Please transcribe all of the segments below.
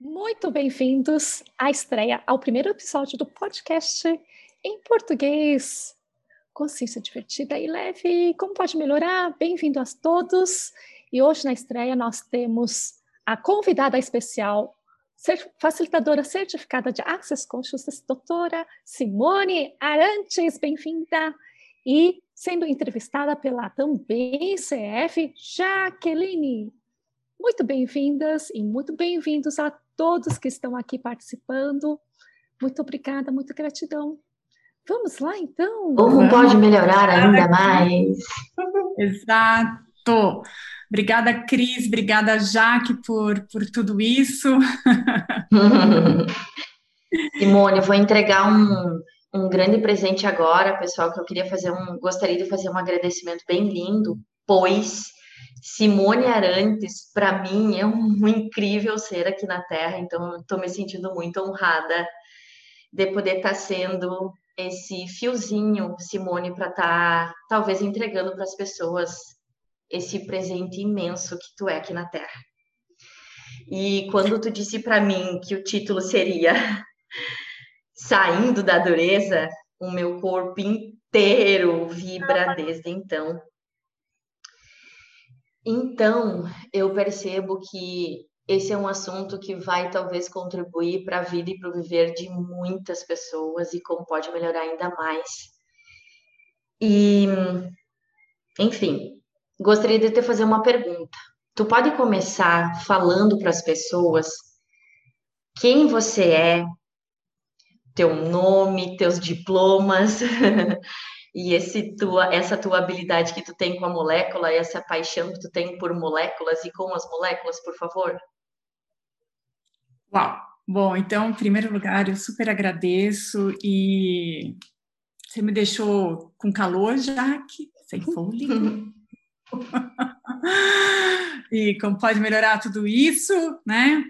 Muito bem-vindos à estreia ao primeiro episódio do podcast em português. Consciência divertida e leve, como pode melhorar? Bem-vindo a todos. E hoje na estreia nós temos a convidada especial, facilitadora certificada de Access Consciousness, doutora Simone Arantes, bem-vinda. E sendo entrevistada pela também CF, Jaqueline. Muito bem-vindas e muito bem-vindos a todos que estão aqui participando. Muito obrigada, muita gratidão. Vamos lá, então? Como pode melhorar ainda mais? Exato. Obrigada, Cris. Obrigada, Jaque, por, por tudo isso. Simone, eu vou entregar um, um grande presente agora, pessoal, que eu queria fazer um, gostaria de fazer um agradecimento bem lindo, pois Simone Arantes, para mim, é um incrível ser aqui na Terra, então estou me sentindo muito honrada de poder estar tá sendo esse fiozinho, Simone, para estar tá, talvez entregando para as pessoas esse presente imenso que tu é aqui na Terra. E quando tu disse para mim que o título seria Saindo da Dureza, o meu corpo inteiro vibra desde então. Então, eu percebo que esse é um assunto que vai talvez contribuir para a vida e para o viver de muitas pessoas e como pode melhorar ainda mais. E, enfim, gostaria de te fazer uma pergunta. Tu pode começar falando para as pessoas quem você é, teu nome, teus diplomas, e esse tua, essa tua habilidade que tu tem com a molécula, essa paixão que tu tem por moléculas e com as moléculas, por favor? Uau! Bom, então, em primeiro lugar, eu super agradeço e você me deixou com calor, Jaque, sem fôlego. e como pode melhorar tudo isso, né?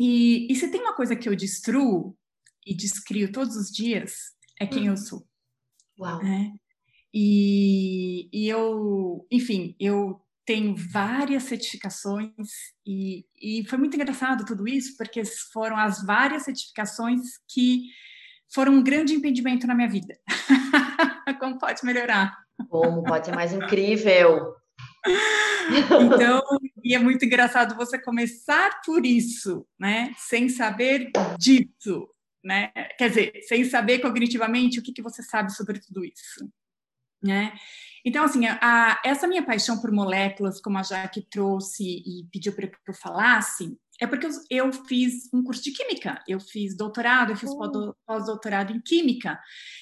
E, e se tem uma coisa que eu destruo e descrio todos os dias, é quem eu sou. Uau. Né? E, e eu, enfim, eu tenho várias certificações e, e foi muito engraçado tudo isso, porque foram as várias certificações que foram um grande impedimento na minha vida. Como pode melhorar? Como pode ser mais incrível? Então, e é muito engraçado você começar por isso, né? Sem saber disso né? Quer dizer, sem saber cognitivamente o que, que você sabe sobre tudo isso, né? Então, assim, a, essa minha paixão por moléculas, como a Jaque trouxe e pediu para que eu falasse, é porque eu, eu, fiz um curso de química, eu fiz doutorado, eu fiz oh. pós-doutorado em química.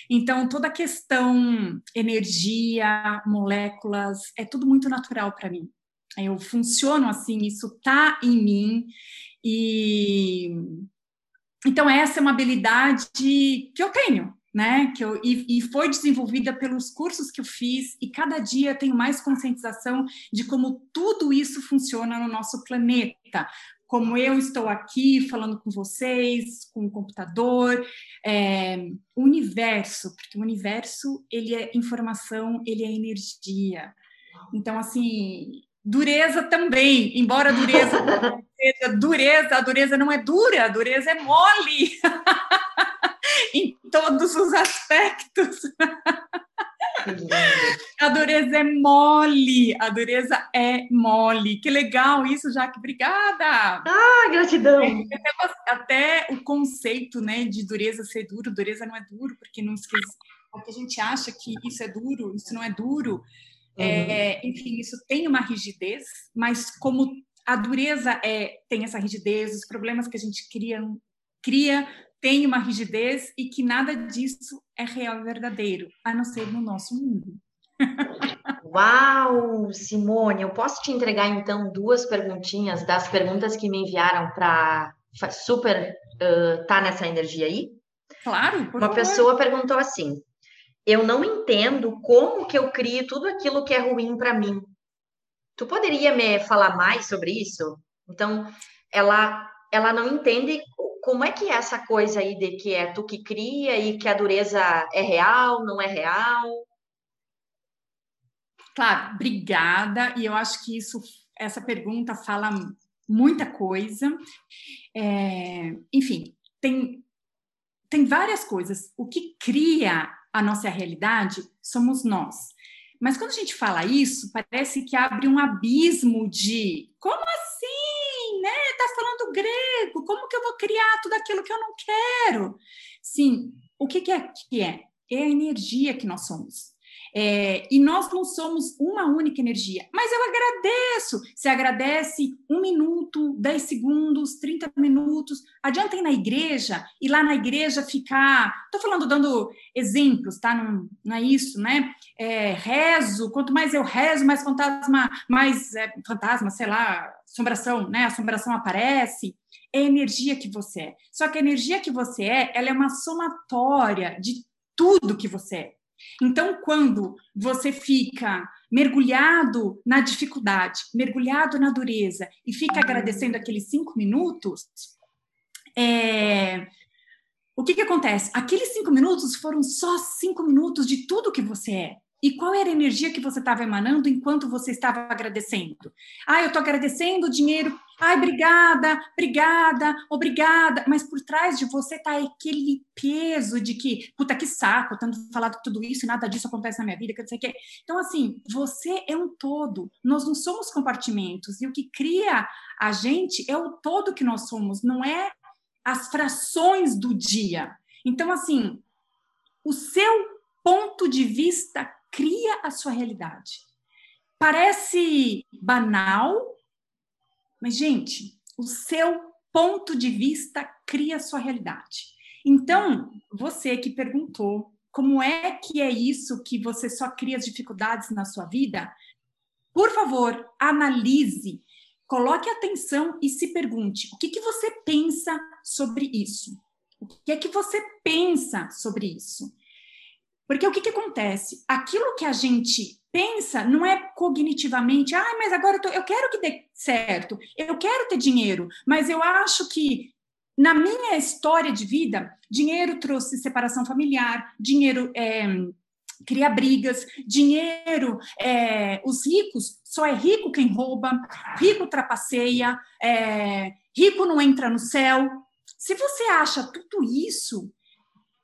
Então, toda a questão energia, moléculas, é tudo muito natural para mim. Eu funciono assim, isso tá em mim e então, essa é uma habilidade que eu tenho, né? Que eu, e, e, foi desenvolvida pelos cursos que eu fiz, e cada dia tenho mais conscientização de como tudo isso funciona no nosso planeta. Como eu estou aqui falando com vocês, com o computador, é, o universo, porque o universo ele é informação, ele é energia. Então, assim, Dureza também, embora a dureza dureza, a dureza não é dura, a dureza é mole em todos os aspectos. a dureza é mole, a dureza é mole. Que legal isso, Jaque, obrigada. Ah, gratidão. Até, até, o conceito, né, de dureza ser duro, dureza não é duro, porque não esquece, porque a gente acha que isso é duro, isso não é duro. Uhum. É, enfim, isso tem uma rigidez, mas como a dureza é, tem essa rigidez, os problemas que a gente cria, cria tem uma rigidez e que nada disso é real e verdadeiro, a não ser no nosso mundo. Uau, Simone, eu posso te entregar então duas perguntinhas das perguntas que me enviaram para super uh, tá nessa energia aí? Claro. Uma favor. pessoa perguntou assim: eu não entendo como que eu crio tudo aquilo que é ruim para mim. Tu poderia me falar mais sobre isso? Então, ela ela não entende como é que é essa coisa aí de que é tu que cria e que a dureza é real, não é real? Claro, obrigada. E eu acho que isso, essa pergunta fala muita coisa. É, enfim, tem, tem várias coisas. O que cria a nossa realidade somos nós. Mas quando a gente fala isso, parece que abre um abismo de como assim, né? Tá falando grego, como que eu vou criar tudo aquilo que eu não quero? Sim, o que, que é que é? É a energia que nós somos. É, e nós não somos uma única energia, mas eu agradeço. Você agradece um minuto, dez segundos, 30 minutos. Adianta ir na igreja e lá na igreja ficar. Estou falando, dando exemplos, tá? Não, não é isso, né? É, rezo, quanto mais eu rezo, mais fantasma, mais é, fantasma, sei lá, assombração, né? Assombração aparece. É a energia que você é. Só que a energia que você é, ela é uma somatória de tudo que você é. Então, quando você fica mergulhado na dificuldade, mergulhado na dureza e fica agradecendo aqueles cinco minutos, é... o que, que acontece? Aqueles cinco minutos foram só cinco minutos de tudo que você é. E qual era a energia que você estava emanando enquanto você estava agradecendo? Ah, eu estou agradecendo o dinheiro. Ai, obrigada, obrigada, obrigada. Mas por trás de você está aquele peso de que, puta, que saco, tanto falado tudo isso e nada disso acontece na minha vida, que não sei o quê. Então, assim, você é um todo. Nós não somos compartimentos. E o que cria a gente é o todo que nós somos, não é as frações do dia. Então, assim, o seu ponto de vista cria a sua realidade. Parece banal, mas, gente, o seu ponto de vista cria a sua realidade. Então, você que perguntou como é que é isso que você só cria as dificuldades na sua vida, por favor, analise, coloque atenção e se pergunte: o que, que você pensa sobre isso? O que é que você pensa sobre isso? Porque o que, que acontece? Aquilo que a gente pensa não é cognitivamente, ah, mas agora eu, tô, eu quero que dê certo, eu quero ter dinheiro, mas eu acho que na minha história de vida, dinheiro trouxe separação familiar, dinheiro é, cria brigas, dinheiro, é, os ricos, só é rico quem rouba, rico trapaceia, é, rico não entra no céu. Se você acha tudo isso,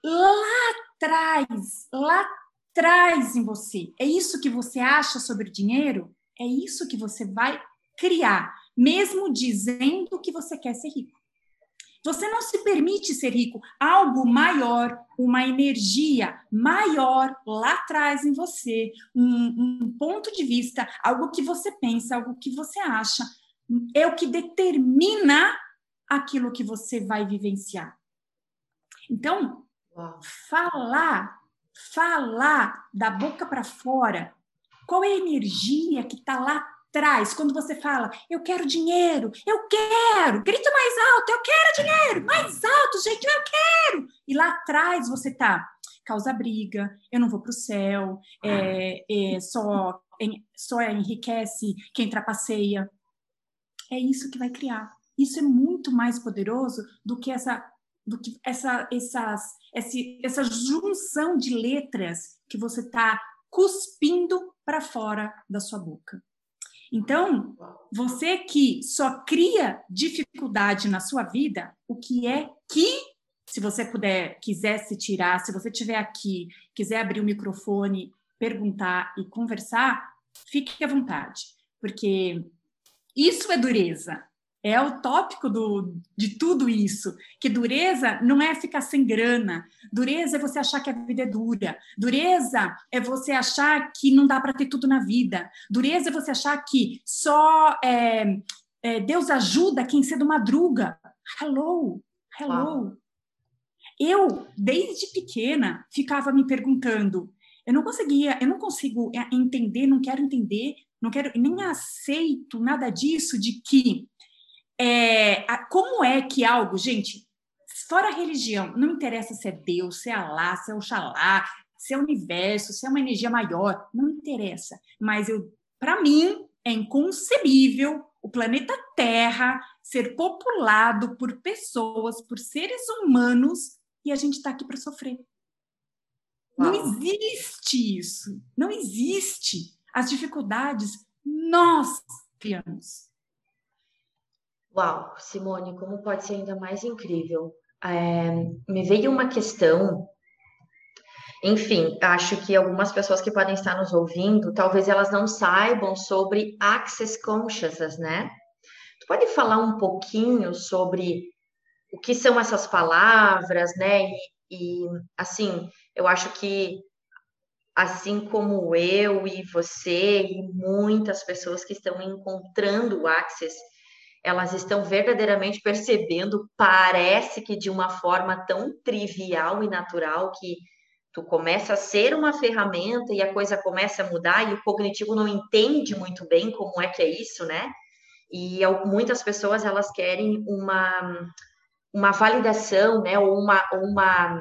lá atrás, lá atrás em você. É isso que você acha sobre dinheiro? É isso que você vai criar, mesmo dizendo que você quer ser rico. Você não se permite ser rico. Algo maior, uma energia maior lá atrás em você, um, um ponto de vista, algo que você pensa, algo que você acha, é o que determina aquilo que você vai vivenciar. Então, Falar, falar da boca para fora. Qual é a energia que está lá atrás? Quando você fala, eu quero dinheiro, eu quero, grita mais alto, eu quero dinheiro, mais alto, gente, eu quero. E lá atrás você tá, causa briga, eu não vou para o céu, é, é, só, só enriquece quem trapaceia. É isso que vai criar. Isso é muito mais poderoso do que essa do que essa, essas, essa junção de letras que você está cuspindo para fora da sua boca. Então, você que só cria dificuldade na sua vida, o que é que, se você puder, quiser se tirar, se você estiver aqui, quiser abrir o microfone, perguntar e conversar, fique à vontade, porque isso é dureza. É o tópico do, de tudo isso. Que dureza não é ficar sem grana. Dureza é você achar que a vida é dura. Dureza é você achar que não dá para ter tudo na vida. Dureza é você achar que só é, é, Deus ajuda quem cedo madruga. Hello, hello. Eu, desde pequena, ficava me perguntando. Eu não conseguia, eu não consigo é, entender, não quero entender, não quero, nem aceito nada disso de que é, como é que algo, gente, fora a religião, não interessa se é Deus, se é Alá, se é Oxalá, se é o universo, se é uma energia maior, não interessa. Mas eu, para mim, é inconcebível o planeta Terra ser populado por pessoas, por seres humanos, e a gente está aqui para sofrer. Uau. Não existe isso. Não existe. As dificuldades nós criamos. Uau, Simone, como pode ser ainda mais incrível? É, me veio uma questão. Enfim, acho que algumas pessoas que podem estar nos ouvindo, talvez elas não saibam sobre Access Consciousness, né? Tu pode falar um pouquinho sobre o que são essas palavras, né? E, e assim, eu acho que assim como eu e você e muitas pessoas que estão encontrando o Access, elas estão verdadeiramente percebendo, parece que de uma forma tão trivial e natural que tu começa a ser uma ferramenta e a coisa começa a mudar e o cognitivo não entende muito bem como é que é isso, né? E muitas pessoas elas querem uma uma validação, né, ou uma uma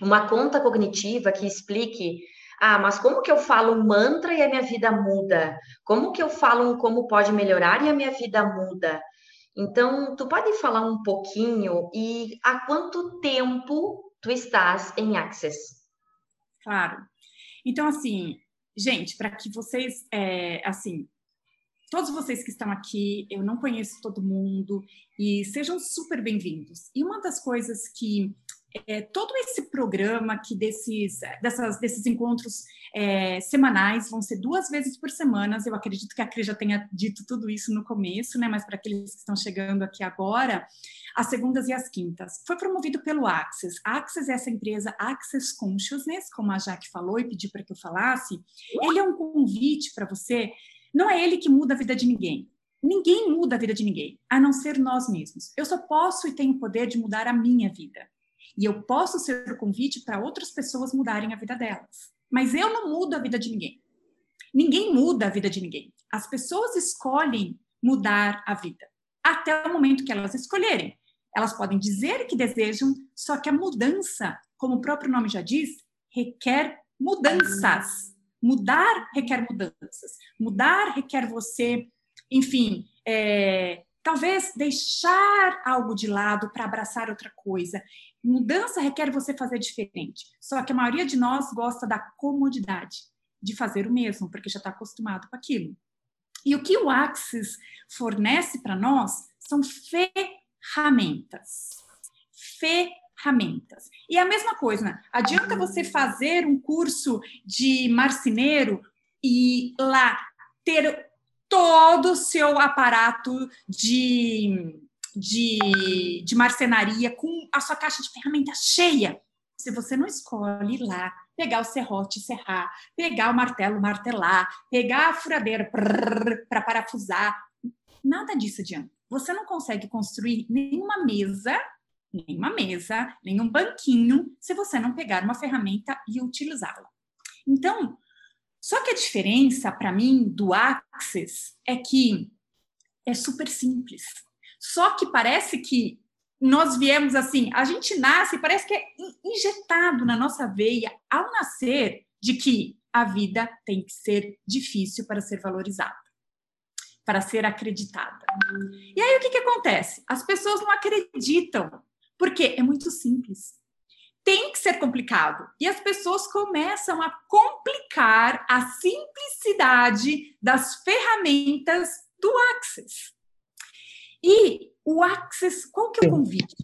uma conta cognitiva que explique ah, mas como que eu falo um mantra e a minha vida muda? Como que eu falo um como pode melhorar e a minha vida muda? Então, tu pode falar um pouquinho e há quanto tempo tu estás em Access? Claro. Então, assim, gente, para que vocês, é, assim, todos vocês que estão aqui, eu não conheço todo mundo e sejam super bem-vindos. E uma das coisas que é, todo esse programa que desses, dessas, desses encontros é, semanais vão ser duas vezes por semana. Eu acredito que a Cris já tenha dito tudo isso no começo, né? Mas para aqueles que estão chegando aqui agora, as segundas e as quintas. Foi promovido pelo Access. A é essa empresa Access Consciousness, como a Jaque falou e pediu para que eu falasse. Ele é um convite para você. Não é ele que muda a vida de ninguém. Ninguém muda a vida de ninguém, a não ser nós mesmos. Eu só posso e tenho o poder de mudar a minha vida. E eu posso ser o convite para outras pessoas mudarem a vida delas. Mas eu não mudo a vida de ninguém. Ninguém muda a vida de ninguém. As pessoas escolhem mudar a vida até o momento que elas escolherem. Elas podem dizer que desejam, só que a mudança, como o próprio nome já diz, requer mudanças. Mudar requer mudanças. Mudar requer você, enfim, é, talvez deixar algo de lado para abraçar outra coisa. Mudança requer você fazer diferente. Só que a maioria de nós gosta da comodidade, de fazer o mesmo, porque já está acostumado com aquilo. E o que o Axis fornece para nós são ferramentas. Ferramentas. E a mesma coisa, né? adianta você fazer um curso de marceneiro e lá ter todo o seu aparato de de, de marcenaria com a sua caixa de ferramentas cheia. Se você não escolhe ir lá, pegar o serrote, serrar, pegar o martelo, martelar, pegar a furadeira para parafusar, nada disso adianta. Você não consegue construir nenhuma mesa, nenhuma mesa, nenhum banquinho, se você não pegar uma ferramenta e utilizá-la. Então, só que a diferença para mim do Axis é que é super simples. Só que parece que nós viemos assim, a gente nasce, parece que é injetado na nossa veia ao nascer de que a vida tem que ser difícil para ser valorizada, para ser acreditada. E aí o que, que acontece? As pessoas não acreditam, porque é muito simples. Tem que ser complicado. E as pessoas começam a complicar a simplicidade das ferramentas do Access. E o Access, qual que é o convite?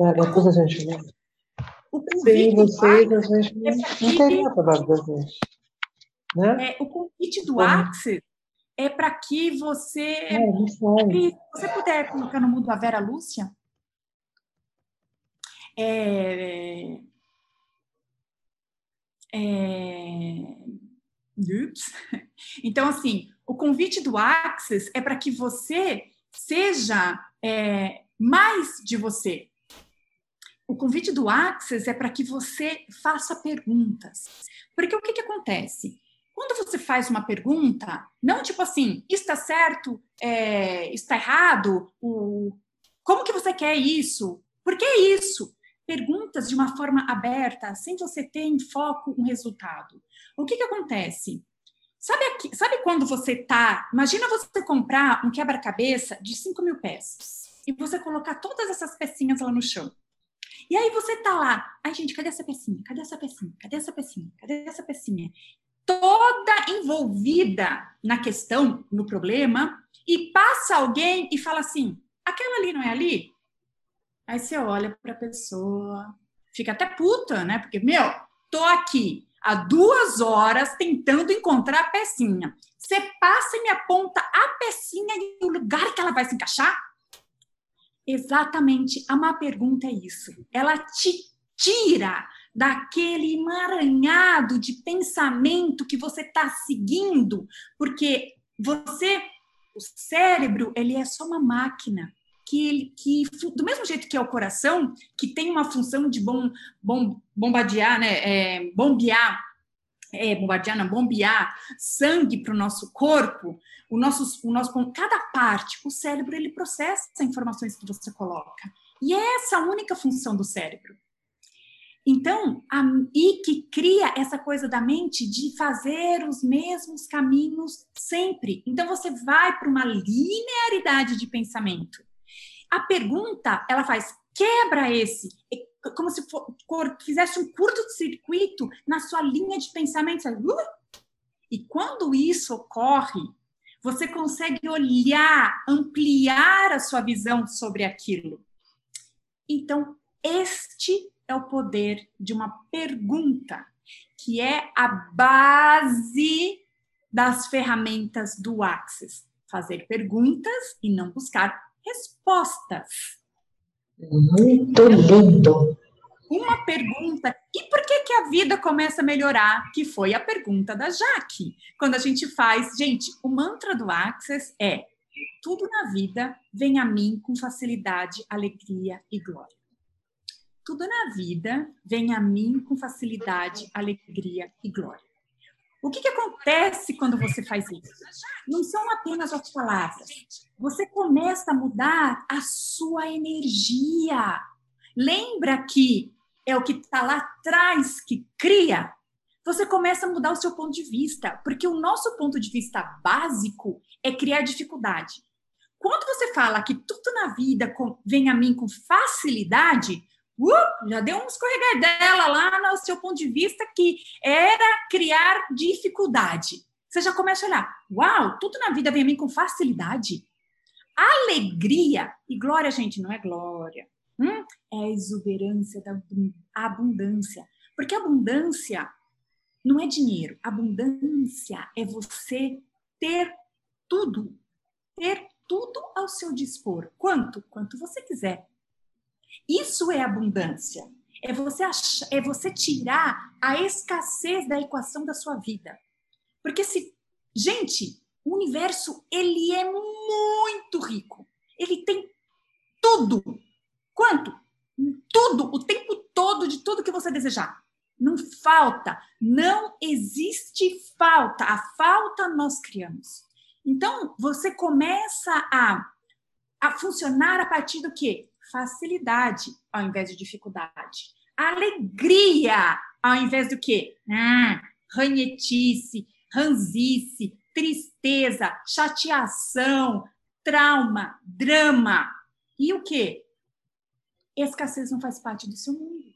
É, depois a gente vê. O convite Sim, vocês, a gente não, é não tem nada da gente. Né? É, o convite do Access é para que você. É, se você puder colocar no mundo a Vera Lúcia. É, é, ups. Então, assim, o convite do Access é para que você seja é, mais de você. O convite do Access é para que você faça perguntas. Porque o que, que acontece? Quando você faz uma pergunta, não tipo assim, está certo, é, está errado, o, como que você quer isso? Por que isso? Perguntas de uma forma aberta, sem você ter em foco um resultado. O que, que acontece? Sabe, aqui, sabe quando você tá. Imagina você comprar um quebra-cabeça de 5 mil peças e você colocar todas essas pecinhas lá no chão. E aí você tá lá. Ai, gente, cadê essa pecinha? Cadê essa pecinha? Cadê essa pecinha? Cadê essa pecinha? Toda envolvida na questão, no problema, e passa alguém e fala assim: aquela ali não é ali? Aí você olha para a pessoa, fica até puta, né? Porque, meu, tô aqui há duas horas tentando encontrar a pecinha. Você passa e me aponta a pecinha e o lugar que ela vai se encaixar? Exatamente, a má pergunta é isso. Ela te tira daquele emaranhado de pensamento que você está seguindo, porque você, o cérebro, ele é só uma máquina que, que do mesmo jeito que é o coração, que tem uma função de bom, bom, bombardear, né, é, bombear, é, bombardear, não, bombear sangue para o nosso corpo, o nosso, o nosso, cada parte, o cérebro ele processa as informações que você coloca. E é essa a única função do cérebro. Então, a, e que cria essa coisa da mente de fazer os mesmos caminhos sempre. Então, você vai para uma linearidade de pensamento. A pergunta, ela faz, quebra esse, é como se for, fizesse um curto-circuito na sua linha de pensamento. Sabe? E quando isso ocorre, você consegue olhar, ampliar a sua visão sobre aquilo. Então, este é o poder de uma pergunta, que é a base das ferramentas do Axis. Fazer perguntas e não buscar respostas. Muito lindo. Uma pergunta, e por que, que a vida começa a melhorar? Que foi a pergunta da Jaque. Quando a gente faz, gente, o mantra do Access é: tudo na vida vem a mim com facilidade, alegria e glória. Tudo na vida vem a mim com facilidade, alegria e glória. O que, que acontece quando você faz isso? Não são apenas as palavras. Você começa a mudar a sua energia. Lembra que é o que está lá atrás que cria? Você começa a mudar o seu ponto de vista, porque o nosso ponto de vista básico é criar dificuldade. Quando você fala que tudo na vida vem a mim com facilidade, uh, já deu um escorregadela lá no seu ponto de vista que era criar dificuldade. Você já começa a olhar, uau, tudo na vida vem a mim com facilidade. Alegria e glória, gente, não é glória. Hum? É a exuberância da abundância. Porque abundância não é dinheiro. Abundância é você ter tudo. Ter tudo ao seu dispor. Quanto? Quanto você quiser. Isso é abundância. É você, achar, é você tirar a escassez da equação da sua vida. Porque se, gente, o universo ele é muito rico. Ele tem tudo. Quanto? Tudo, o tempo todo de tudo que você desejar. Não falta, não existe falta. A falta nós criamos. Então, você começa a, a funcionar a partir do quê? Facilidade ao invés de dificuldade. Alegria ao invés do quê? Hum, ranhetice, ranzice, tristeza, chateação, trauma, drama. E o quê? Escassez não faz parte do seu mundo.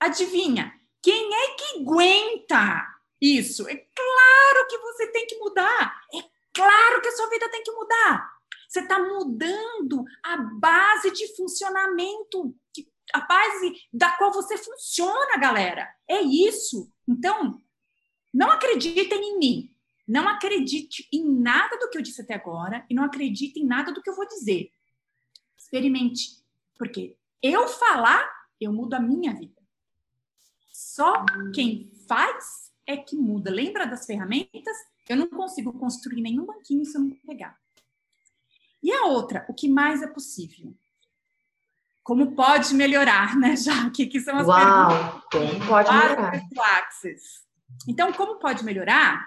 Adivinha? Quem é que aguenta isso? É claro que você tem que mudar. É claro que a sua vida tem que mudar. Você está mudando a base de funcionamento, a base da qual você funciona, galera. É isso. Então, não acreditem em mim. Não acredite em nada do que eu disse até agora e não acredite em nada do que eu vou dizer. Experimente. Porque eu falar, eu mudo a minha vida. Só quem faz é que muda. Lembra das ferramentas? Eu não consigo construir nenhum banquinho se eu não pegar. E a outra, o que mais é possível? Como pode melhorar, né, Jaque? Que são as Uau, perguntas. Como pode melhorar? Então, como pode melhorar?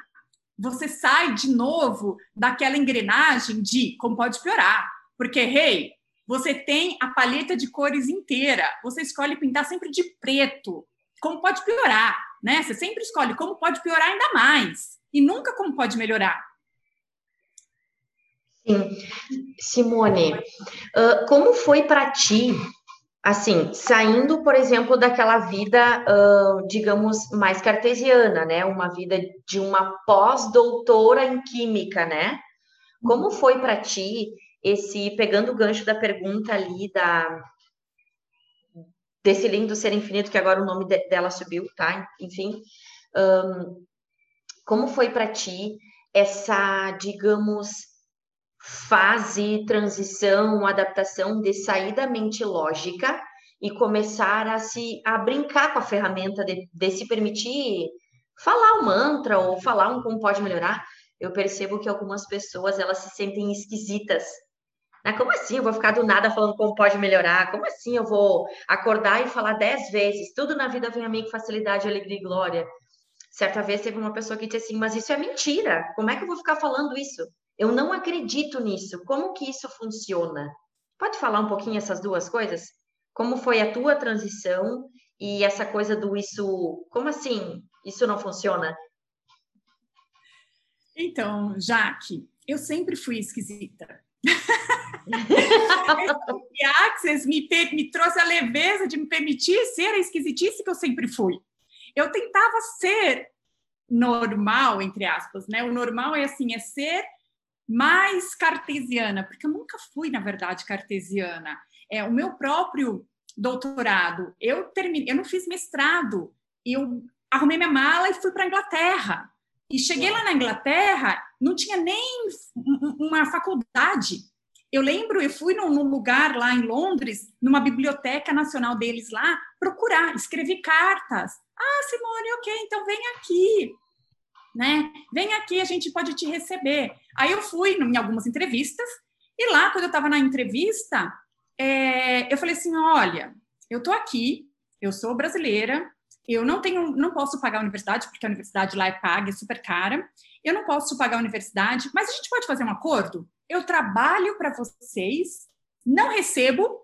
Você sai de novo daquela engrenagem de como pode piorar. Porque, hey, você tem a paleta de cores inteira. Você escolhe pintar sempre de preto. Como pode piorar, né? Você sempre escolhe como pode piorar ainda mais. E nunca como pode melhorar. Sim. Simone, uh, como foi para ti, assim, saindo, por exemplo, daquela vida, uh, digamos, mais cartesiana, né? Uma vida de uma pós-doutora em química, né? Como foi para ti esse pegando o gancho da pergunta ali da desse lindo ser infinito que agora o nome de, dela subiu, tá? Enfim, um, como foi para ti essa, digamos, fase, transição, adaptação de sair da mente lógica e começar a se a brincar com a ferramenta de, de se permitir falar um mantra ou falar um como pode melhorar. Eu percebo que algumas pessoas elas se sentem esquisitas. Né? Como assim eu vou ficar do nada falando como pode melhorar? Como assim eu vou acordar e falar dez vezes? Tudo na vida vem a mim com facilidade, alegria e glória. Certa vez teve uma pessoa que disse assim, mas isso é mentira. Como é que eu vou ficar falando isso? Eu não acredito nisso. Como que isso funciona? Pode falar um pouquinho essas duas coisas? Como foi a tua transição e essa coisa do isso? Como assim? Isso não funciona? Então, Jaque, eu sempre fui esquisita. a Access me, me trouxe a leveza de me permitir ser a esquisitice que eu sempre fui. Eu tentava ser normal, entre aspas, né? O normal é assim, é ser mais cartesiana, porque eu nunca fui, na verdade, cartesiana. É, o meu próprio doutorado, eu terminei, eu não fiz mestrado, eu arrumei minha mala e fui para a Inglaterra. E cheguei lá na Inglaterra, não tinha nem uma faculdade. Eu lembro, eu fui num, num, lugar lá em Londres, numa biblioteca nacional deles lá, procurar, escrevi cartas. Ah, Simone, ok, então vem aqui né? Vem aqui, a gente pode te receber. Aí eu fui em algumas entrevistas, e lá, quando eu estava na entrevista, é, eu falei assim: olha, eu estou aqui, eu sou brasileira, eu não tenho, não posso pagar a universidade, porque a universidade lá é paga, é super cara. Eu não posso pagar a universidade, mas a gente pode fazer um acordo? Eu trabalho para vocês, não recebo,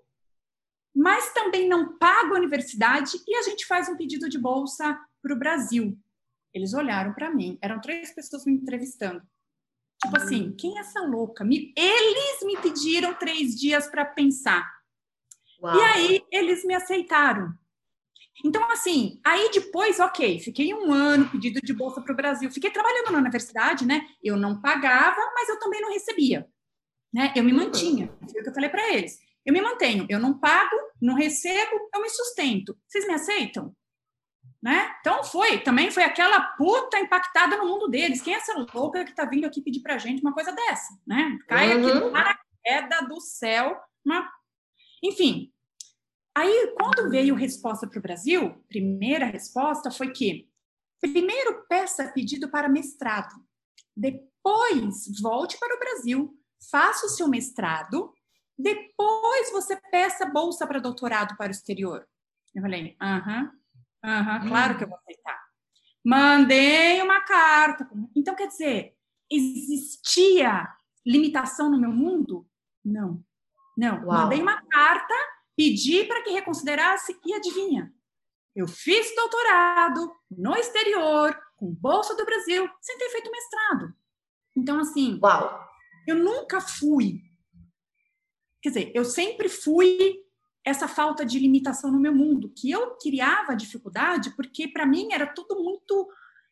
mas também não pago a universidade e a gente faz um pedido de bolsa para o Brasil. Eles olharam para mim, eram três pessoas me entrevistando. Tipo assim, hum. quem é essa louca? Me, eles me pediram três dias para pensar. Uau. E aí eles me aceitaram. Então, assim, aí depois, ok, fiquei um ano pedido de bolsa para o Brasil, fiquei trabalhando na universidade, né? Eu não pagava, mas eu também não recebia. Né? Eu me mantinha, foi o que eu falei para eles. Eu me mantenho, eu não pago, não recebo, eu me sustento. Vocês me aceitam? Né? Então foi, também foi aquela puta impactada no mundo deles. Quem é essa louca que tá vindo aqui pedir pra gente uma coisa dessa, né? Cai uhum. aqui do paraquedas do céu, uma... enfim. Aí, quando veio resposta para o Brasil, primeira resposta foi que primeiro peça pedido para mestrado, depois volte para o Brasil, faça o seu mestrado, depois você peça bolsa para doutorado para o exterior. Eu falei, aham, Uhum, claro que eu vou aceitar. Mandei uma carta. Então, quer dizer, existia limitação no meu mundo? Não. Não. Uau. Mandei uma carta, pedi para que reconsiderasse e adivinha? Eu fiz doutorado no exterior, com Bolsa do Brasil, sem ter feito mestrado. Então, assim, Uau. eu nunca fui. Quer dizer, eu sempre fui essa falta de limitação no meu mundo, que eu criava dificuldade porque para mim era tudo muito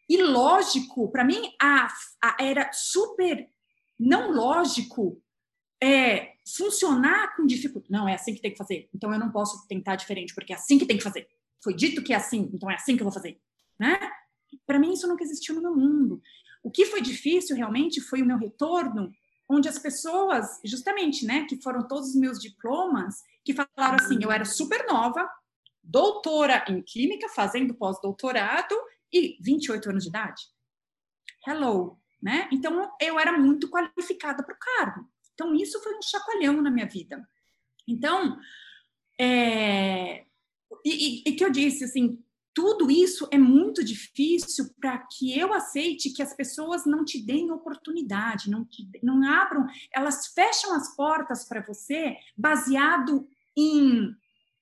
ilógico, para mim a, a, era super não lógico é, funcionar com dificuldade. Não, é assim que tem que fazer. Então eu não posso tentar diferente porque é assim que tem que fazer. Foi dito que é assim, então é assim que eu vou fazer, né? Para mim isso nunca existiu no meu mundo. O que foi difícil realmente foi o meu retorno, onde as pessoas, justamente, né, que foram todos os meus diplomas, que falaram assim: eu era super nova, doutora em química, fazendo pós-doutorado e 28 anos de idade. Hello, né? Então eu era muito qualificada para o cargo. Então isso foi um chacoalhão na minha vida. Então, é... e, e, e que eu disse assim, tudo isso é muito difícil para que eu aceite que as pessoas não te deem oportunidade, não, te, não abram, elas fecham as portas para você baseado em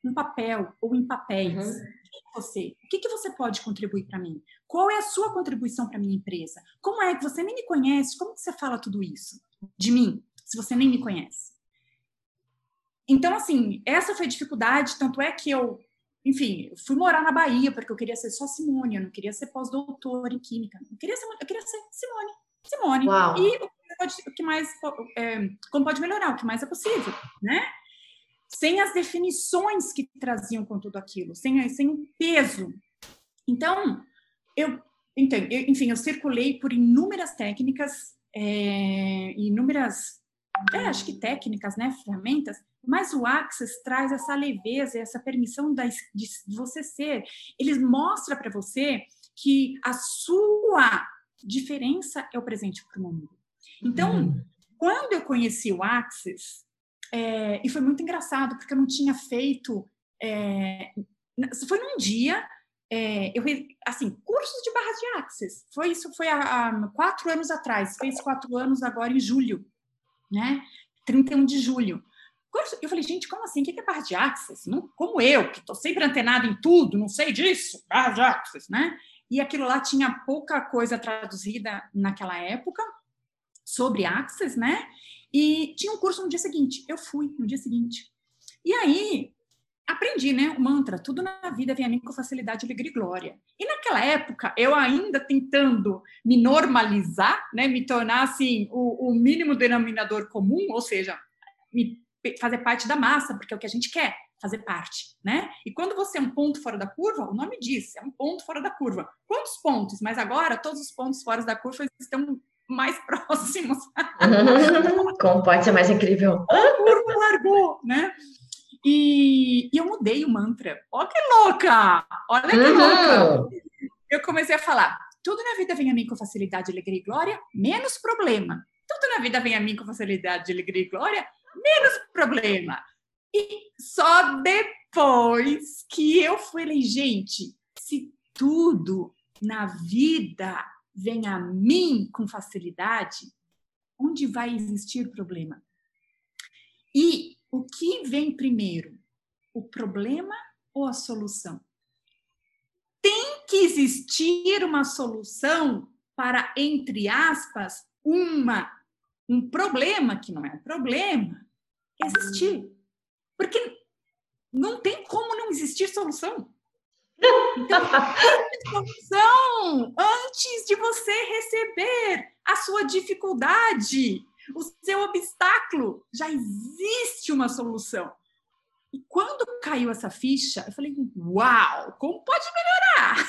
um papel ou em papéis. Uhum. É você? O que, que você pode contribuir para mim? Qual é a sua contribuição para minha empresa? Como é que você nem me conhece? Como que você fala tudo isso de mim, se você nem me conhece? Então, assim, essa foi a dificuldade, tanto é que eu, enfim, fui morar na Bahia, porque eu queria ser só Simone, eu não queria ser pós-doutor em Química, eu queria ser, eu queria ser Simone, Simone. Uau. E o que mais, é, como pode melhorar, o que mais é possível, né? Sem as definições que traziam com tudo aquilo, sem, sem o peso. Então, eu, então, eu, enfim, eu circulei por inúmeras técnicas, é, inúmeras, é, acho que técnicas, né, ferramentas, mas o Access traz essa leveza, essa permissão de, de você ser. Ele mostra para você que a sua diferença é o presente para o mundo. Então, uhum. quando eu conheci o Access, é, e foi muito engraçado, porque eu não tinha feito. É, foi num dia, é, eu, assim, cursos de barras de Access. Foi isso, foi há, há, quatro anos atrás, fez quatro anos agora em julho, né? 31 de julho. Eu falei, gente, como assim? O que é barra de Access? Não, como eu, que estou sempre antenado em tudo, não sei disso, barra de Access, né? E aquilo lá tinha pouca coisa traduzida naquela época sobre Access, né? E tinha um curso no dia seguinte. Eu fui no dia seguinte. E aí, aprendi, né? O mantra, tudo na vida vem a mim com facilidade, alegria e glória. E naquela época, eu ainda tentando me normalizar, né? Me tornar, assim, o, o mínimo denominador comum, ou seja, me fazer parte da massa, porque é o que a gente quer fazer parte, né? E quando você é um ponto fora da curva, o nome diz, é um ponto fora da curva. Quantos pontos? Mas agora todos os pontos fora da curva estão mais próximos. Como pode ser mais incrível? Curva largou, né? E, e eu mudei o mantra. Olha que louca! Olha que uhum. louca! Eu comecei a falar: tudo na vida vem a mim com facilidade, alegria e glória, menos problema. Tudo na vida vem a mim com facilidade, alegria e glória, menos problema. E só depois que eu falei, gente, se tudo na vida vem a mim com facilidade, onde vai existir problema? E o que vem primeiro? O problema ou a solução? Tem que existir uma solução para, entre aspas, uma um problema que não é um problema existir. Porque não tem como não existir solução. Então, solução antes de você receber a sua dificuldade, o seu obstáculo, já existe uma solução. E quando caiu essa ficha, eu falei: Uau, como pode melhorar?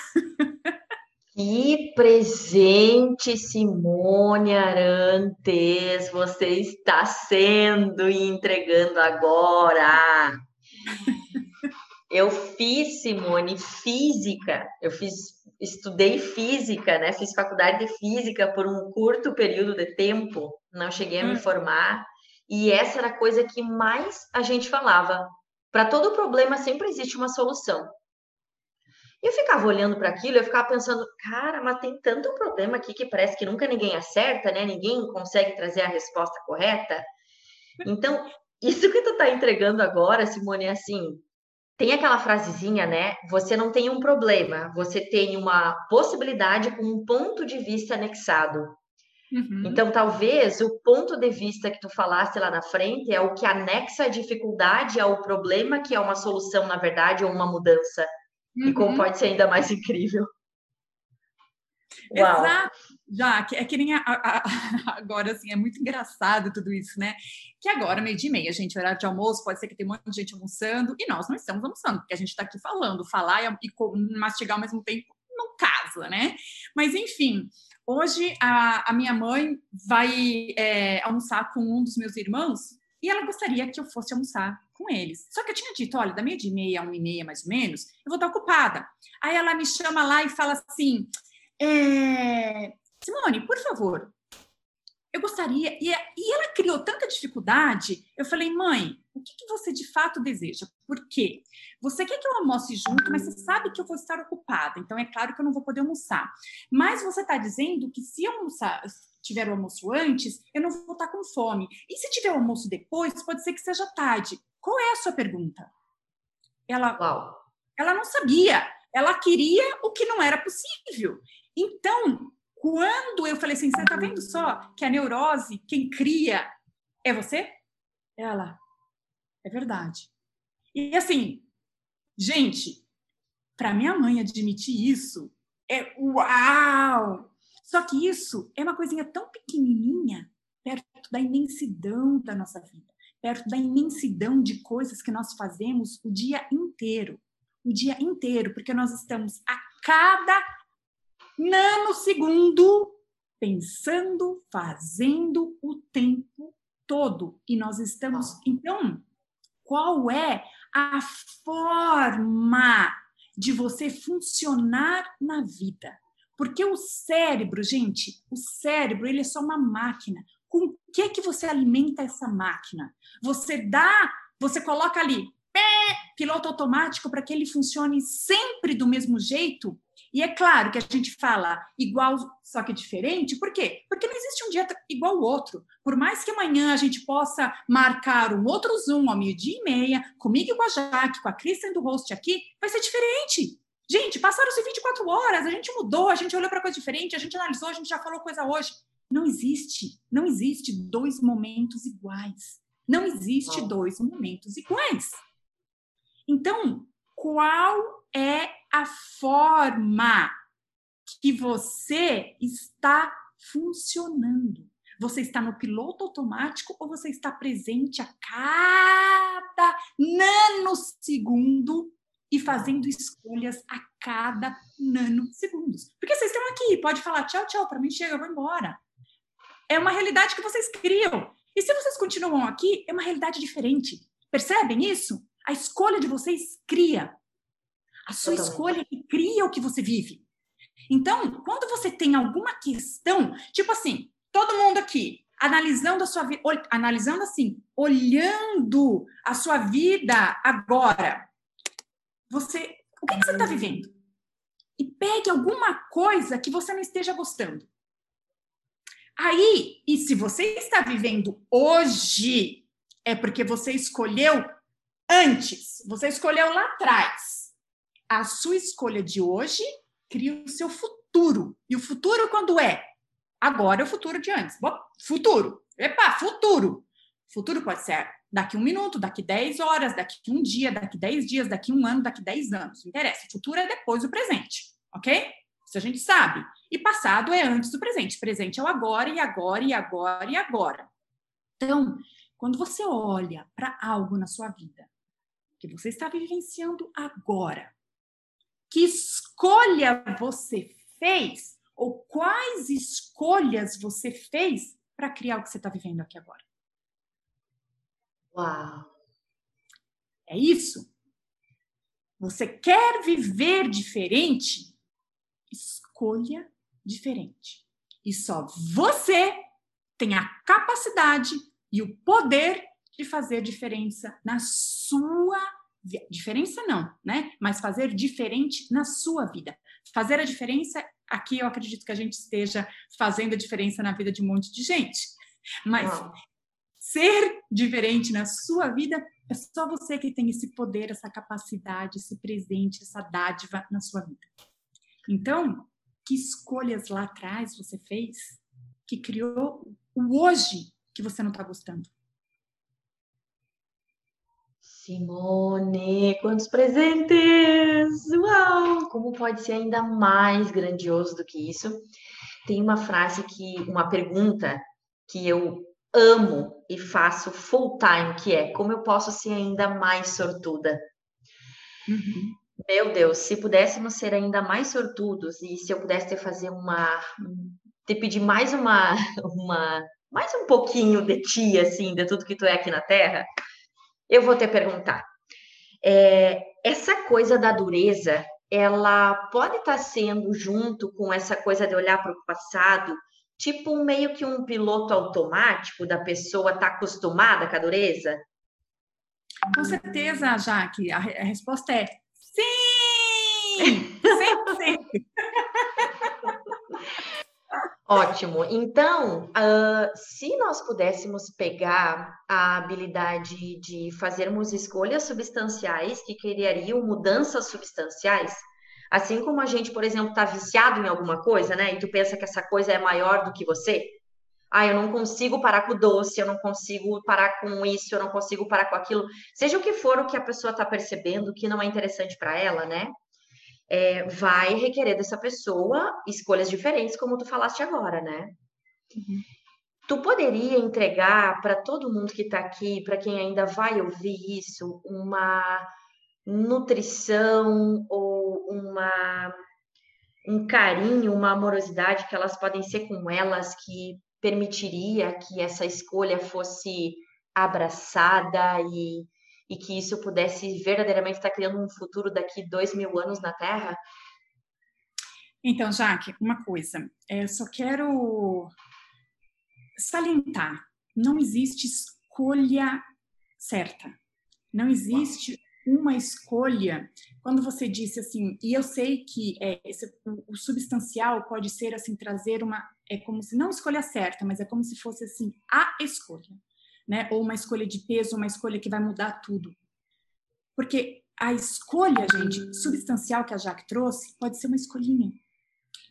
Que presente, Simone Arantes, você está sendo e entregando agora. Eu fiz, Simone, física. Eu fiz, estudei física, né? Fiz faculdade de física por um curto período de tempo. Não cheguei a me hum. formar. E essa era a coisa que mais a gente falava. Para todo problema sempre existe uma solução. E eu ficava olhando para aquilo, eu ficava pensando, cara, mas tem tanto problema aqui que parece que nunca ninguém acerta, né? Ninguém consegue trazer a resposta correta. Então, isso que tu tá entregando agora, Simone, é assim, tem aquela frasezinha, né? Você não tem um problema, você tem uma possibilidade com um ponto de vista anexado. Uhum. Então, talvez o ponto de vista que tu falaste lá na frente é o que anexa a dificuldade ao problema, que é uma solução, na verdade, ou uma mudança. Uhum. E como uhum. pode ser ainda mais incrível. Uau. Exato. Já, é que nem a, a, agora, assim, é muito engraçado tudo isso, né? Que agora, meio dia meia, gente, horário de almoço, pode ser que tem um monte de gente almoçando, e nós não estamos almoçando, porque a gente está aqui falando, falar e, e mastigar ao mesmo tempo não casa, né? Mas, enfim, hoje a, a minha mãe vai é, almoçar com um dos meus irmãos, e ela gostaria que eu fosse almoçar com eles. Só que eu tinha dito, olha, da meia de meia a uma e meia, mais ou menos, eu vou estar ocupada. Aí ela me chama lá e fala assim, é... Simone, por favor, eu gostaria... E, e ela criou tanta dificuldade, eu falei, mãe, o que, que você de fato deseja? Por quê? Você quer que eu almoce junto, mas você sabe que eu vou estar ocupada, então é claro que eu não vou poder almoçar. Mas você está dizendo que se eu almoçar, tiver o almoço antes, eu não vou estar com fome. E se tiver o almoço depois, pode ser que seja tarde. Qual é a sua pergunta? Ela, Uau. ela não sabia. Ela queria o que não era possível. Então, quando eu falei assim, você está vendo só que a neurose, quem cria é você? Ela, é verdade. E assim, gente, para minha mãe admitir isso é uau! Só que isso é uma coisinha tão pequenininha perto da imensidão da nossa vida, perto da imensidão de coisas que nós fazemos o dia inteiro. O dia inteiro, porque nós estamos a cada nanosegundo pensando, fazendo o tempo todo. E nós estamos. Então, qual é a forma de você funcionar na vida? Porque o cérebro, gente, o cérebro, ele é só uma máquina. Com o que que você alimenta essa máquina? Você dá, você coloca ali pé, piloto automático para que ele funcione sempre do mesmo jeito? E é claro que a gente fala igual, só que diferente, por quê? Porque não existe um dia igual ao outro. Por mais que amanhã a gente possa marcar um outro Zoom ao meio-dia e meia, comigo e com a Jaque, com a Kristen do host aqui, vai ser diferente. Gente, passaram-se 24 horas, a gente mudou, a gente olhou para coisa diferente, a gente analisou, a gente já falou coisa hoje. Não existe, não existe dois momentos iguais. Não existe dois momentos iguais. Então, qual é a forma que você está funcionando. Você está no piloto automático ou você está presente a cada nanosegundo e fazendo escolhas a cada nanosegundos? Porque vocês estão aqui, pode falar tchau, tchau, para mim chega, eu vou embora. É uma realidade que vocês criam. E se vocês continuam aqui, é uma realidade diferente. Percebem isso? A escolha de vocês cria a sua Totalmente. escolha que cria o que você vive. Então, quando você tem alguma questão, tipo assim, todo mundo aqui analisando a sua vida, analisando assim, olhando a sua vida agora, você, o que, que você está vivendo? E pegue alguma coisa que você não esteja gostando. Aí, e se você está vivendo hoje, é porque você escolheu antes, você escolheu lá atrás a sua escolha de hoje cria o seu futuro. E o futuro quando é? Agora é o futuro de antes. Bom, futuro. Epa, futuro. Futuro pode ser daqui um minuto, daqui 10 horas, daqui um dia, daqui 10 dias, daqui um ano, daqui 10 anos. Não interessa. Futuro é depois do presente. Ok? Isso a gente sabe. E passado é antes do presente. Presente é o agora, e agora, e agora, e agora. Então, quando você olha para algo na sua vida que você está vivenciando agora, que escolha você fez ou quais escolhas você fez para criar o que você está vivendo aqui agora. Uau! É isso? Você quer viver diferente? Escolha diferente. E só você tem a capacidade e o poder de fazer diferença na sua diferença não, né? Mas fazer diferente na sua vida. Fazer a diferença, aqui eu acredito que a gente esteja fazendo a diferença na vida de um monte de gente. Mas ser diferente na sua vida é só você que tem esse poder, essa capacidade, esse presente, essa dádiva na sua vida. Então, que escolhas lá atrás você fez que criou o hoje que você não está gostando? Simone, quantos presentes! Uau! Como pode ser ainda mais grandioso do que isso? Tem uma frase que, uma pergunta que eu amo e faço full time, que é como eu posso ser ainda mais sortuda? Uhum. Meu Deus, se pudéssemos ser ainda mais sortudos e se eu pudesse ter fazer uma, te pedir mais uma, uma, mais um pouquinho de ti, assim, de tudo que tu é aqui na Terra, eu vou te perguntar. É, essa coisa da dureza, ela pode estar tá sendo junto com essa coisa de olhar para o passado, tipo meio que um piloto automático da pessoa estar tá acostumada com a dureza? Com certeza, Jaque. A, a resposta é sim! Sempre, sempre. Ótimo. Então, uh, se nós pudéssemos pegar a habilidade de fazermos escolhas substanciais que criariam mudanças substanciais, assim como a gente, por exemplo, está viciado em alguma coisa, né? E tu pensa que essa coisa é maior do que você. Ah, eu não consigo parar com o doce, eu não consigo parar com isso, eu não consigo parar com aquilo. Seja o que for o que a pessoa está percebendo que não é interessante para ela, né? É, vai requerer dessa pessoa escolhas diferentes, como tu falaste agora, né? Uhum. Tu poderia entregar para todo mundo que está aqui, para quem ainda vai ouvir isso, uma nutrição ou uma um carinho, uma amorosidade que elas podem ser com elas que permitiria que essa escolha fosse abraçada e, e que isso pudesse verdadeiramente estar criando um futuro daqui dois mil anos na Terra? Então, Jaque, uma coisa, eu só quero salientar: não existe escolha certa, não existe uma escolha. Quando você disse assim, e eu sei que é, esse, o, o, substancial pode ser assim trazer uma, é como se não escolha certa, mas é como se fosse assim a escolha, né? Ou uma escolha de peso, uma escolha que vai mudar tudo. Porque a escolha, gente, substancial que a Jaque trouxe, pode ser uma escolhinha.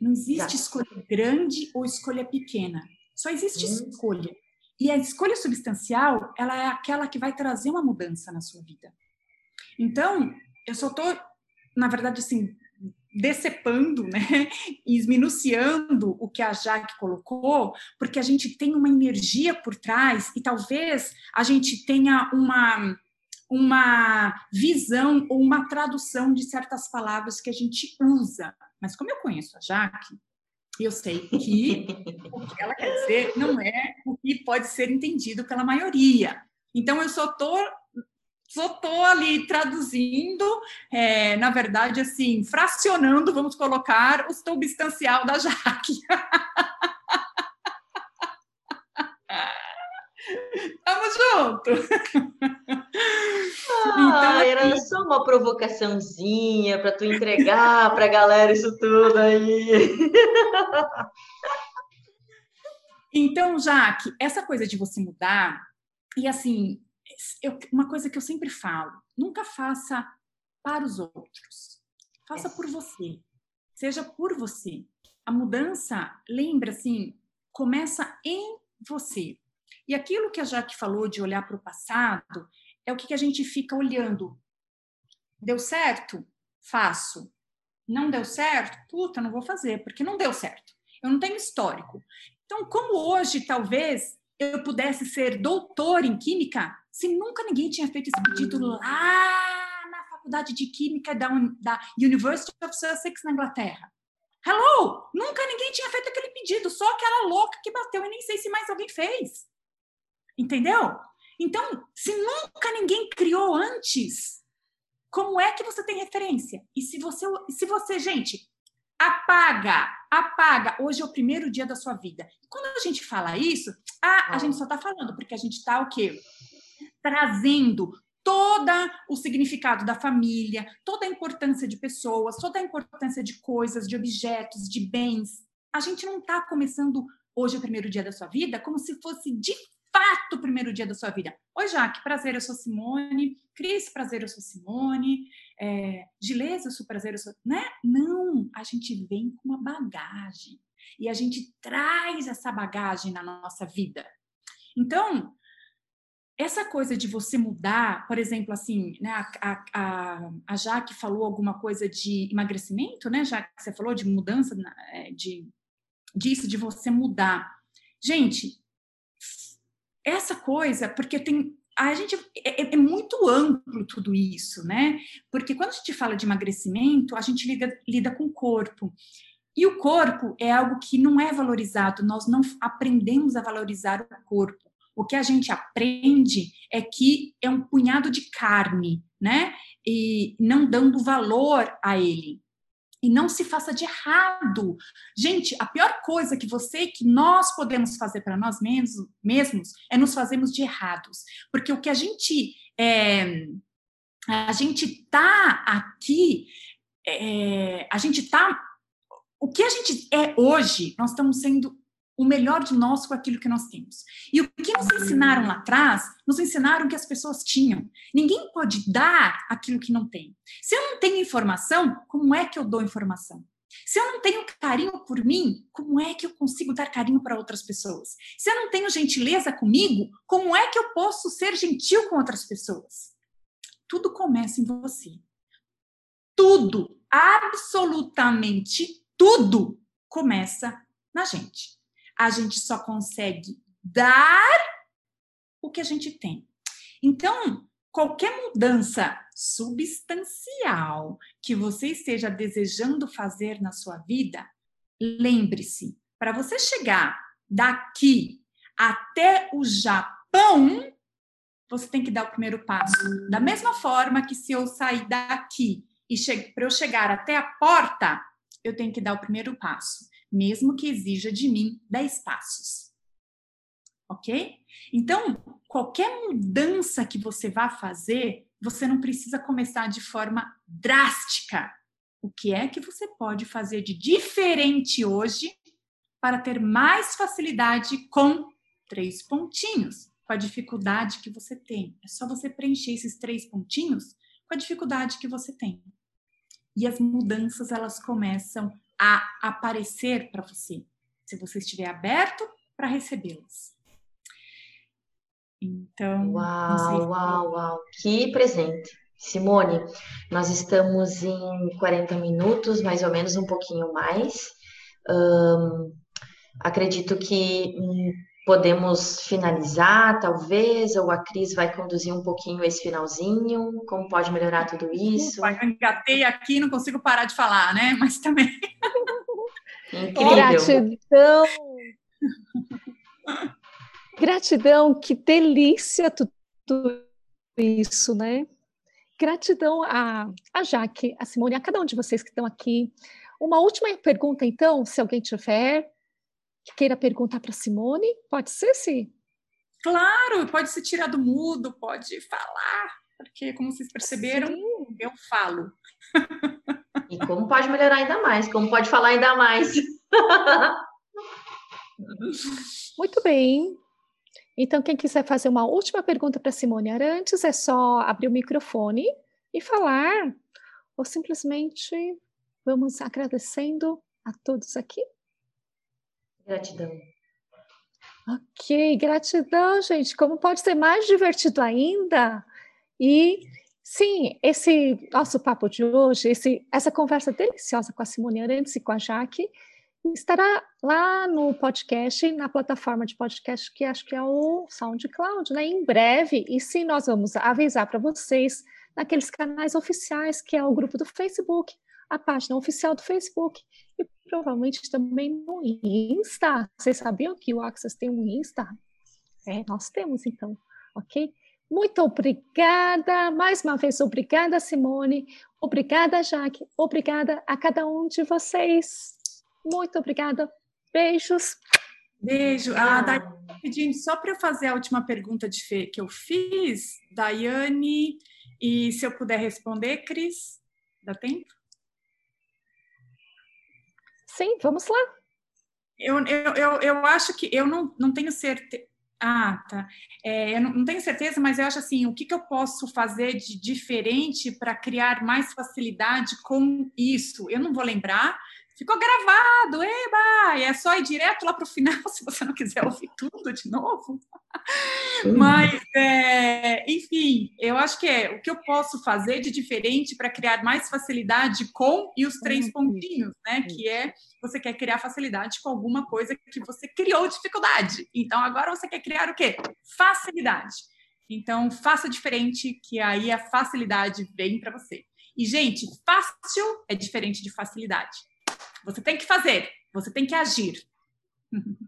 Não existe escolha grande ou escolha pequena. Só existe hum. escolha. E a escolha substancial, ela é aquela que vai trazer uma mudança na sua vida. Então, eu só estou, na verdade, assim, decepando, né, e esminuciando o que a Jaque colocou, porque a gente tem uma energia por trás e talvez a gente tenha uma uma visão ou uma tradução de certas palavras que a gente usa. Mas como eu conheço a Jaque, eu sei que o que ela quer dizer não é o que pode ser entendido pela maioria. Então, eu só estou só estou ali traduzindo, é, na verdade, assim, fracionando, vamos colocar, o substancial da Jaque. Tamo junto! Ah, então, era assim só uma provocaçãozinha para tu entregar para a galera isso tudo aí. Então, Jaque, essa coisa de você mudar, e assim, eu, uma coisa que eu sempre falo: nunca faça para os outros, faça por você, seja por você. A mudança, lembra assim, começa em você. E aquilo que a Jaque falou de olhar para o passado é o que, que a gente fica olhando. Deu certo? Faço. Não deu certo? Puta, não vou fazer, porque não deu certo. Eu não tenho histórico. Então, como hoje, talvez, eu pudesse ser doutor em química, se nunca ninguém tinha feito esse pedido lá na faculdade de química da, da University of Sussex, na Inglaterra. Hello! Nunca ninguém tinha feito aquele pedido, só aquela louca que bateu e nem sei se mais alguém fez. Entendeu? Então, se nunca ninguém criou antes, como é que você tem referência? E se você, se você, gente, apaga, apaga. Hoje é o primeiro dia da sua vida. Quando a gente fala isso, ah, a gente só está falando porque a gente está o quê? Trazendo todo o significado da família, toda a importância de pessoas, toda a importância de coisas, de objetos, de bens. A gente não está começando hoje é o primeiro dia da sua vida como se fosse de fato o primeiro dia da sua vida. Oi, Jaque, prazer, eu sou Simone. Cris, prazer, eu sou Simone. É, eu sou. Né? Não, a gente vem com uma bagagem. E a gente traz essa bagagem na nossa vida. Então, essa coisa de você mudar, por exemplo, assim, né, a, a, a Jaque falou alguma coisa de emagrecimento, né, Já que você falou de mudança, é, de, disso, de você mudar. Gente, essa coisa, porque tem. A gente é, é, é, muito amplo tudo isso, né? Porque quando a gente fala de emagrecimento, a gente lida, lida com o corpo. E o corpo é algo que não é valorizado, nós não aprendemos a valorizar o corpo. O que a gente aprende é que é um punhado de carne, né? E não dando valor a ele e não se faça de errado. Gente, a pior coisa que você que nós podemos fazer para nós mesmos, é nos fazermos de errados, porque o que a gente é, a gente tá aqui, é, a gente tá o que a gente é hoje, nós estamos sendo o melhor de nós com aquilo que nós temos. E o que nos ensinaram lá atrás, nos ensinaram que as pessoas tinham. Ninguém pode dar aquilo que não tem. Se eu não tenho informação, como é que eu dou informação? Se eu não tenho carinho por mim, como é que eu consigo dar carinho para outras pessoas? Se eu não tenho gentileza comigo, como é que eu posso ser gentil com outras pessoas? Tudo começa em você. Tudo, absolutamente tudo começa na gente a gente só consegue dar o que a gente tem. Então, qualquer mudança substancial que você esteja desejando fazer na sua vida, lembre-se, para você chegar daqui até o Japão, você tem que dar o primeiro passo. Da mesma forma que se eu sair daqui e para eu chegar até a porta, eu tenho que dar o primeiro passo, mesmo que exija de mim 10 passos. Ok? Então, qualquer mudança que você vá fazer, você não precisa começar de forma drástica. O que é que você pode fazer de diferente hoje para ter mais facilidade com três pontinhos? com a dificuldade que você tem. É só você preencher esses três pontinhos com a dificuldade que você tem. E as mudanças elas começam a aparecer para você, se você estiver aberto para recebê-las. Então, uau, uau, uau, que presente. Simone, nós estamos em 40 minutos, mais ou menos, um pouquinho mais. Um, acredito que podemos finalizar, talvez, ou a Cris vai conduzir um pouquinho esse finalzinho, como pode melhorar tudo isso? Eu engatei aqui, não consigo parar de falar, né? Mas também. Incrível. Gratidão. Gratidão, que delícia tudo isso, né? Gratidão a, a Jaque, a Simone, a cada um de vocês que estão aqui. Uma última pergunta, então, se alguém tiver que queira perguntar para Simone? Pode ser, sim. Claro, pode se tirar do mudo, pode falar, porque como vocês perceberam, sim. eu falo. E como pode melhorar ainda mais? Como pode falar ainda mais? Muito bem. Então, quem quiser fazer uma última pergunta para Simone Arantes, é só abrir o microfone e falar, ou simplesmente vamos agradecendo a todos aqui. Gratidão. Ok, gratidão, gente. Como pode ser mais divertido ainda? E sim, esse nosso papo de hoje, esse, essa conversa deliciosa com a Simone Arantes e com a Jaque, estará lá no podcast, na plataforma de podcast que acho que é o SoundCloud, né? Em breve. E sim, nós vamos avisar para vocês naqueles canais oficiais, que é o grupo do Facebook, a página oficial do Facebook e provavelmente também no Insta. Vocês sabiam que o Access tem um Insta? É, nós temos então, ok? Muito obrigada, mais uma vez, obrigada, Simone, obrigada, Jaque, obrigada a cada um de vocês. Muito obrigada, beijos. Beijo. Ah, Daiane, pedindo só para eu fazer a última pergunta de Fê que eu fiz, Daiane, e se eu puder responder, Cris, dá tempo? Sim, vamos lá. Eu, eu, eu, eu acho que eu não, não tenho certeza. Ah, tá. É, eu não, não, tenho certeza, mas eu acho assim: o que, que eu posso fazer de diferente para criar mais facilidade com isso? Eu não vou lembrar, ficou gravado, eba! E é só ir direto lá para o final, se você não quiser ouvir tudo de novo. Mas, é, enfim, eu acho que é o que eu posso fazer de diferente para criar mais facilidade com e os três pontinhos, né? Que é você quer criar facilidade com alguma coisa que você criou dificuldade. Então, agora você quer criar o quê? Facilidade. Então, faça diferente, que aí a facilidade vem para você. E, gente, fácil é diferente de facilidade. Você tem que fazer, você tem que agir.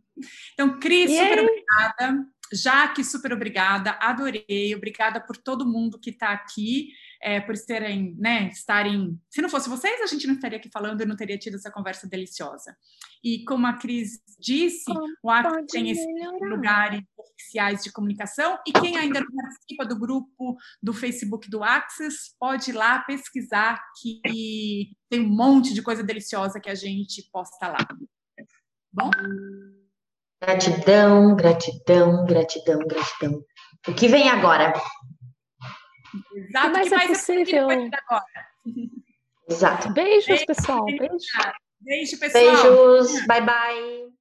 Então, Cris, super obrigada. Jaque, super obrigada, adorei, obrigada por todo mundo que está aqui, é, por serem, né, estarem. Se não fosse vocês, a gente não estaria aqui falando, eu não teria tido essa conversa deliciosa. E como a Cris disse, o ACT tem esses lugares oficiais de comunicação, e quem ainda não participa do grupo do Facebook do Access, pode ir lá pesquisar que tem um monte de coisa deliciosa que a gente posta lá. Bom? Gratidão, gratidão, gratidão, gratidão. O que vem agora? Exato, o que mais, que mais é possível? É Exato. Beijos, pessoal. Beijo. Beijo, pessoal. Beijos. Bye, bye.